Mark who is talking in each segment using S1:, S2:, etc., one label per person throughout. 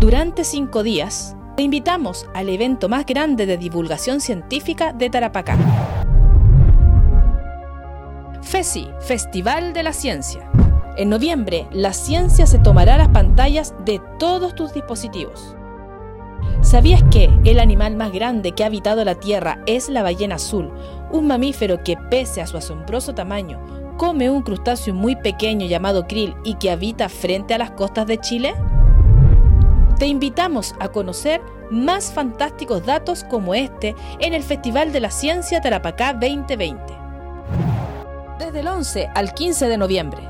S1: Durante cinco días, te invitamos al evento más grande de divulgación científica de Tarapacá. FESI, Festival de la Ciencia. En noviembre, la ciencia se tomará las pantallas de todos tus dispositivos. ¿Sabías que el animal más grande que ha habitado la Tierra es la ballena azul, un mamífero que pese a su asombroso tamaño, come un crustáceo muy pequeño llamado krill y que habita frente a las costas de Chile? Te invitamos a conocer más fantásticos datos como este en el Festival de la Ciencia Tarapacá 2020. Desde el 11 al 15 de noviembre.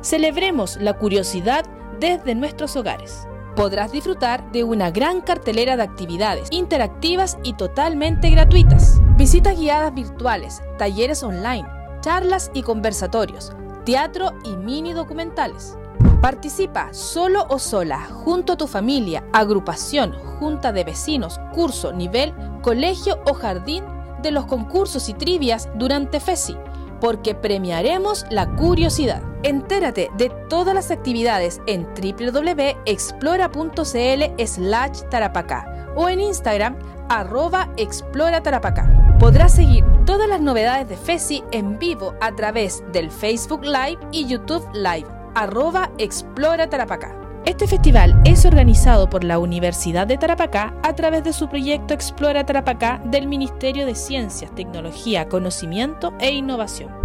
S1: Celebremos la curiosidad desde nuestros hogares podrás disfrutar de una gran cartelera de actividades interactivas y totalmente gratuitas. Visitas guiadas virtuales, talleres online, charlas y conversatorios, teatro y mini documentales. Participa solo o sola, junto a tu familia, agrupación, junta de vecinos, curso, nivel, colegio o jardín de los concursos y trivias durante FESI porque premiaremos la curiosidad. Entérate de todas las actividades en www.explora.cl slash tarapacá o en Instagram arroba explora Podrás seguir todas las novedades de FESI en vivo a través del Facebook Live y YouTube Live arroba explora tarapacá. Este festival es organizado por la Universidad de Tarapacá a través de su proyecto Explora Tarapacá del Ministerio de Ciencias, Tecnología, Conocimiento e Innovación.